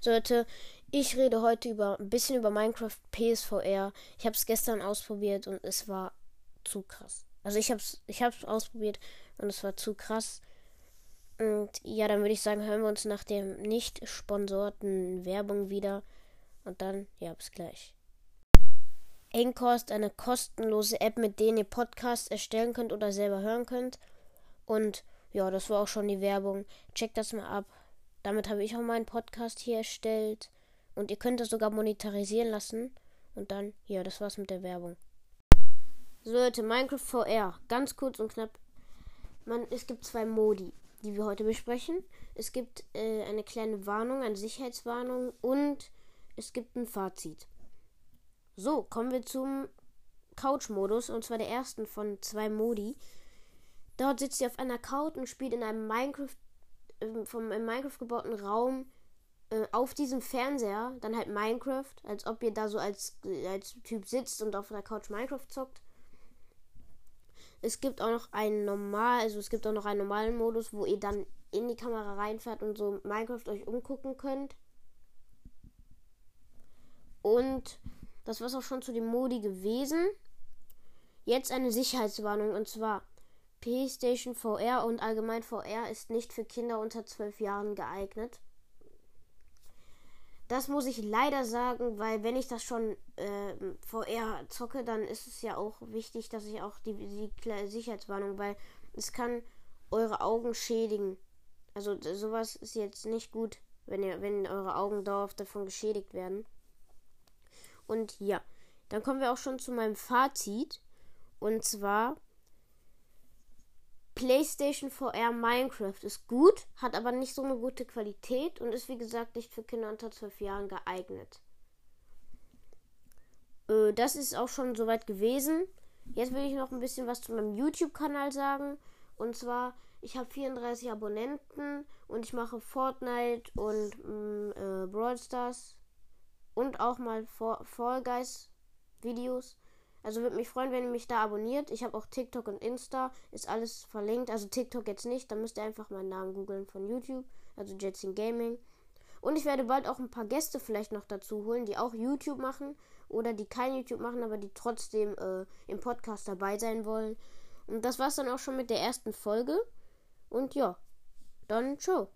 So Leute, ich rede heute über ein bisschen über Minecraft PSVR. Ich habe es gestern ausprobiert und es war zu krass. Also ich habe es ich hab's ausprobiert und es war zu krass. Und ja, dann würde ich sagen, hören wir uns nach dem nicht sponsorten Werbung wieder. Und dann, ja, bis gleich. Anchor ist eine kostenlose App, mit der ihr Podcasts erstellen könnt oder selber hören könnt. Und ja, das war auch schon die Werbung. Checkt das mal ab. Damit habe ich auch meinen Podcast hier erstellt. Und ihr könnt das sogar monetarisieren lassen. Und dann, ja, das war's mit der Werbung. So Leute, Minecraft VR. Ganz kurz und knapp. Man, es gibt zwei Modi, die wir heute besprechen. Es gibt äh, eine kleine Warnung, eine Sicherheitswarnung und es gibt ein Fazit. So, kommen wir zum Couch-Modus und zwar der ersten von zwei Modi. Dort sitzt ihr auf einer Couch und spielt in einem Minecraft, äh, vom in Minecraft gebauten Raum äh, auf diesem Fernseher, dann halt Minecraft, als ob ihr da so als, als Typ sitzt und auf der Couch Minecraft zockt. Es gibt auch noch einen normal, also es gibt auch noch einen normalen Modus, wo ihr dann in die Kamera reinfährt und so Minecraft euch umgucken könnt. Und das war auch schon zu dem Modi gewesen. Jetzt eine Sicherheitswarnung und zwar PlayStation VR und allgemein VR ist nicht für Kinder unter 12 Jahren geeignet. Das muss ich leider sagen, weil wenn ich das schon äh, VR zocke, dann ist es ja auch wichtig, dass ich auch die, die Sicherheitswarnung, weil es kann eure Augen schädigen. Also sowas ist jetzt nicht gut, wenn ihr, wenn eure Augen dauerhaft davon geschädigt werden. Und ja, dann kommen wir auch schon zu meinem Fazit. Und zwar PlayStation VR Minecraft ist gut, hat aber nicht so eine gute Qualität und ist wie gesagt nicht für Kinder unter 12 Jahren geeignet. Äh, das ist auch schon soweit gewesen. Jetzt will ich noch ein bisschen was zu meinem YouTube-Kanal sagen. Und zwar, ich habe 34 Abonnenten und ich mache Fortnite und mm, äh, Brawl Stars und auch mal Fall Guys Videos. Also würde mich freuen, wenn ihr mich da abonniert. Ich habe auch TikTok und Insta. Ist alles verlinkt. Also TikTok jetzt nicht. Da müsst ihr einfach meinen Namen googeln von YouTube. Also Jetsin Gaming. Und ich werde bald auch ein paar Gäste vielleicht noch dazu holen, die auch YouTube machen. Oder die kein YouTube machen, aber die trotzdem äh, im Podcast dabei sein wollen. Und das war's dann auch schon mit der ersten Folge. Und ja, dann ciao.